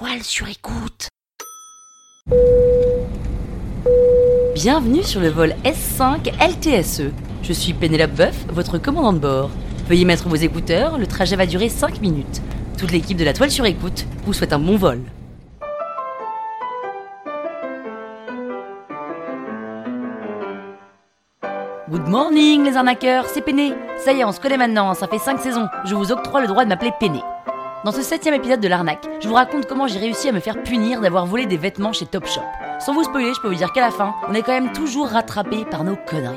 toile sur écoute. Bienvenue sur le vol S5 LTSE. Je suis Pénélope Boeuf, votre commandant de bord. Veuillez mettre vos écouteurs, le trajet va durer 5 minutes. Toute l'équipe de la toile sur écoute vous souhaite un bon vol. Good morning les arnaqueurs, c'est Péné. Ça y est, on se connaît maintenant, ça fait 5 saisons. Je vous octroie le droit de m'appeler Péné. Dans ce septième épisode de l'arnaque, je vous raconte comment j'ai réussi à me faire punir d'avoir volé des vêtements chez Topshop. Sans vous spoiler, je peux vous dire qu'à la fin, on est quand même toujours rattrapé par nos conneries.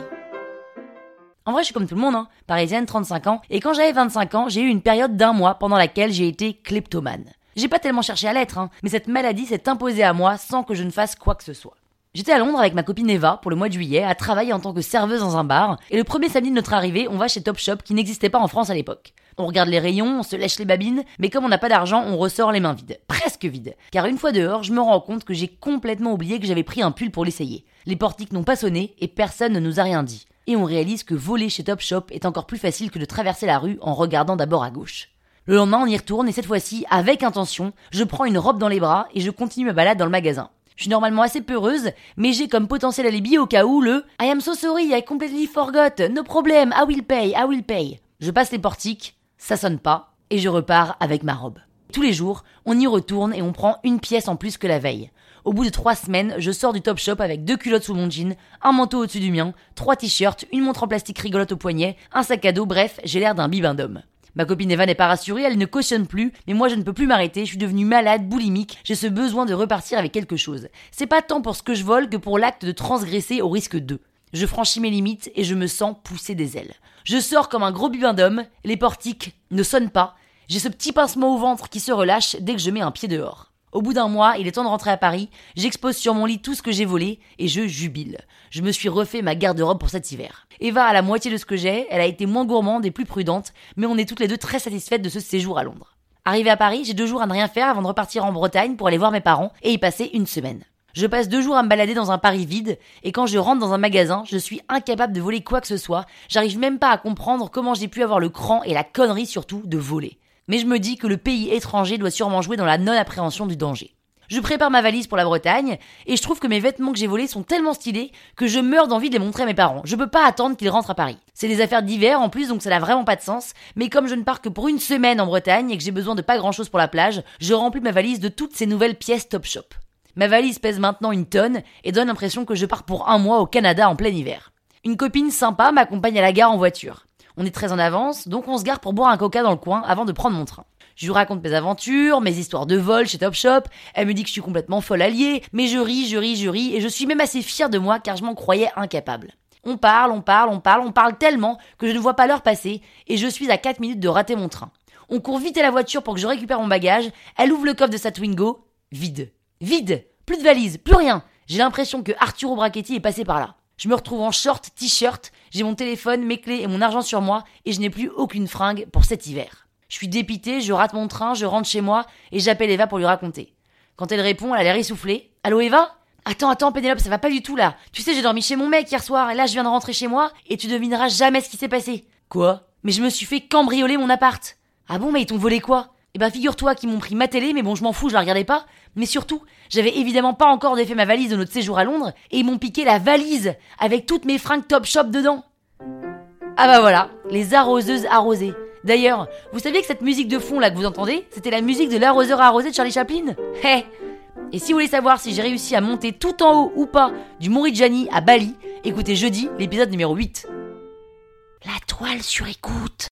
En vrai, je suis comme tout le monde, hein. parisienne, 35 ans, et quand j'avais 25 ans, j'ai eu une période d'un mois pendant laquelle j'ai été kleptomane. J'ai pas tellement cherché à l'être, hein, mais cette maladie s'est imposée à moi sans que je ne fasse quoi que ce soit. J'étais à Londres avec ma copine Eva pour le mois de juillet à travailler en tant que serveuse dans un bar, et le premier samedi de notre arrivée, on va chez Topshop qui n'existait pas en France à l'époque. On regarde les rayons, on se lèche les babines, mais comme on n'a pas d'argent, on ressort les mains vides. Presque vides. Car une fois dehors, je me rends compte que j'ai complètement oublié que j'avais pris un pull pour l'essayer. Les portiques n'ont pas sonné et personne ne nous a rien dit. Et on réalise que voler chez Topshop est encore plus facile que de traverser la rue en regardant d'abord à gauche. Le lendemain, on y retourne et cette fois-ci, avec intention, je prends une robe dans les bras et je continue ma balade dans le magasin. Je suis normalement assez peureuse, mais j'ai comme potentiel alibi au cas où le I am so sorry, I completely forgot, no problem, I will pay, I will pay. Je passe les portiques, ça sonne pas, et je repars avec ma robe. Tous les jours, on y retourne et on prend une pièce en plus que la veille. Au bout de trois semaines, je sors du top shop avec deux culottes sous mon jean, un manteau au-dessus du mien, trois t-shirts, une montre en plastique rigolote au poignet, un sac à dos, bref, j'ai l'air d'un bibin d'homme. Ma copine Eva n'est pas rassurée, elle ne cautionne plus, mais moi je ne peux plus m'arrêter, je suis devenue malade, boulimique, j'ai ce besoin de repartir avec quelque chose. C'est pas tant pour ce que je vole que pour l'acte de transgresser au risque d'eux. Je franchis mes limites et je me sens pousser des ailes. Je sors comme un gros bibin d'homme, les portiques ne sonnent pas, j'ai ce petit pincement au ventre qui se relâche dès que je mets un pied dehors. Au bout d'un mois, il est temps de rentrer à Paris, j'expose sur mon lit tout ce que j'ai volé et je jubile. Je me suis refait ma garde-robe pour cet hiver. Eva a la moitié de ce que j'ai, elle a été moins gourmande et plus prudente, mais on est toutes les deux très satisfaites de ce séjour à Londres. Arrivé à Paris, j'ai deux jours à ne rien faire avant de repartir en Bretagne pour aller voir mes parents et y passer une semaine. Je passe deux jours à me balader dans un Paris vide, et quand je rentre dans un magasin, je suis incapable de voler quoi que ce soit, j'arrive même pas à comprendre comment j'ai pu avoir le cran et la connerie surtout de voler mais je me dis que le pays étranger doit sûrement jouer dans la non-appréhension du danger. Je prépare ma valise pour la Bretagne, et je trouve que mes vêtements que j'ai volés sont tellement stylés que je meurs d'envie de les montrer à mes parents. Je peux pas attendre qu'ils rentrent à Paris. C'est des affaires d'hiver en plus, donc ça n'a vraiment pas de sens, mais comme je ne pars que pour une semaine en Bretagne et que j'ai besoin de pas grand chose pour la plage, je remplis ma valise de toutes ces nouvelles pièces Top Shop. Ma valise pèse maintenant une tonne et donne l'impression que je pars pour un mois au Canada en plein hiver. Une copine sympa m'accompagne à la gare en voiture. On est très en avance, donc on se gare pour boire un coca dans le coin avant de prendre mon train. Je lui raconte mes aventures, mes histoires de vol chez Topshop. Elle me dit que je suis complètement folle alliée, mais je ris, je ris, je ris, et je suis même assez fière de moi car je m'en croyais incapable. On parle, on parle, on parle, on parle tellement que je ne vois pas l'heure passer, et je suis à 4 minutes de rater mon train. On court vite à la voiture pour que je récupère mon bagage. Elle ouvre le coffre de sa Twingo. Vide. Vide. Plus de valise, plus rien. J'ai l'impression que Arturo Brachetti est passé par là. Je me retrouve en short, t-shirt, j'ai mon téléphone, mes clés et mon argent sur moi, et je n'ai plus aucune fringue pour cet hiver. Je suis dépité, je rate mon train, je rentre chez moi, et j'appelle Eva pour lui raconter. Quand elle répond, elle a l'air essoufflée. Allô Eva? Attends, attends, Pénélope, ça va pas du tout là. Tu sais, j'ai dormi chez mon mec hier soir, et là je viens de rentrer chez moi, et tu devineras jamais ce qui s'est passé. Quoi? Mais je me suis fait cambrioler mon appart. Ah bon, mais ils t'ont volé quoi? Eh ben figure-toi qu'ils m'ont pris ma télé, mais bon je m'en fous, je la regardais pas. Mais surtout, j'avais évidemment pas encore défait ma valise de notre séjour à Londres, et ils m'ont piqué la valise avec toutes mes fringues top shop dedans. Ah bah voilà, les arroseuses arrosées. D'ailleurs, vous saviez que cette musique de fond là que vous entendez, c'était la musique de l'arroseur arrosé de Charlie Chaplin? Hé Et si vous voulez savoir si j'ai réussi à monter tout en haut ou pas du Mauritanie à Bali, écoutez jeudi l'épisode numéro 8. La toile sur écoute.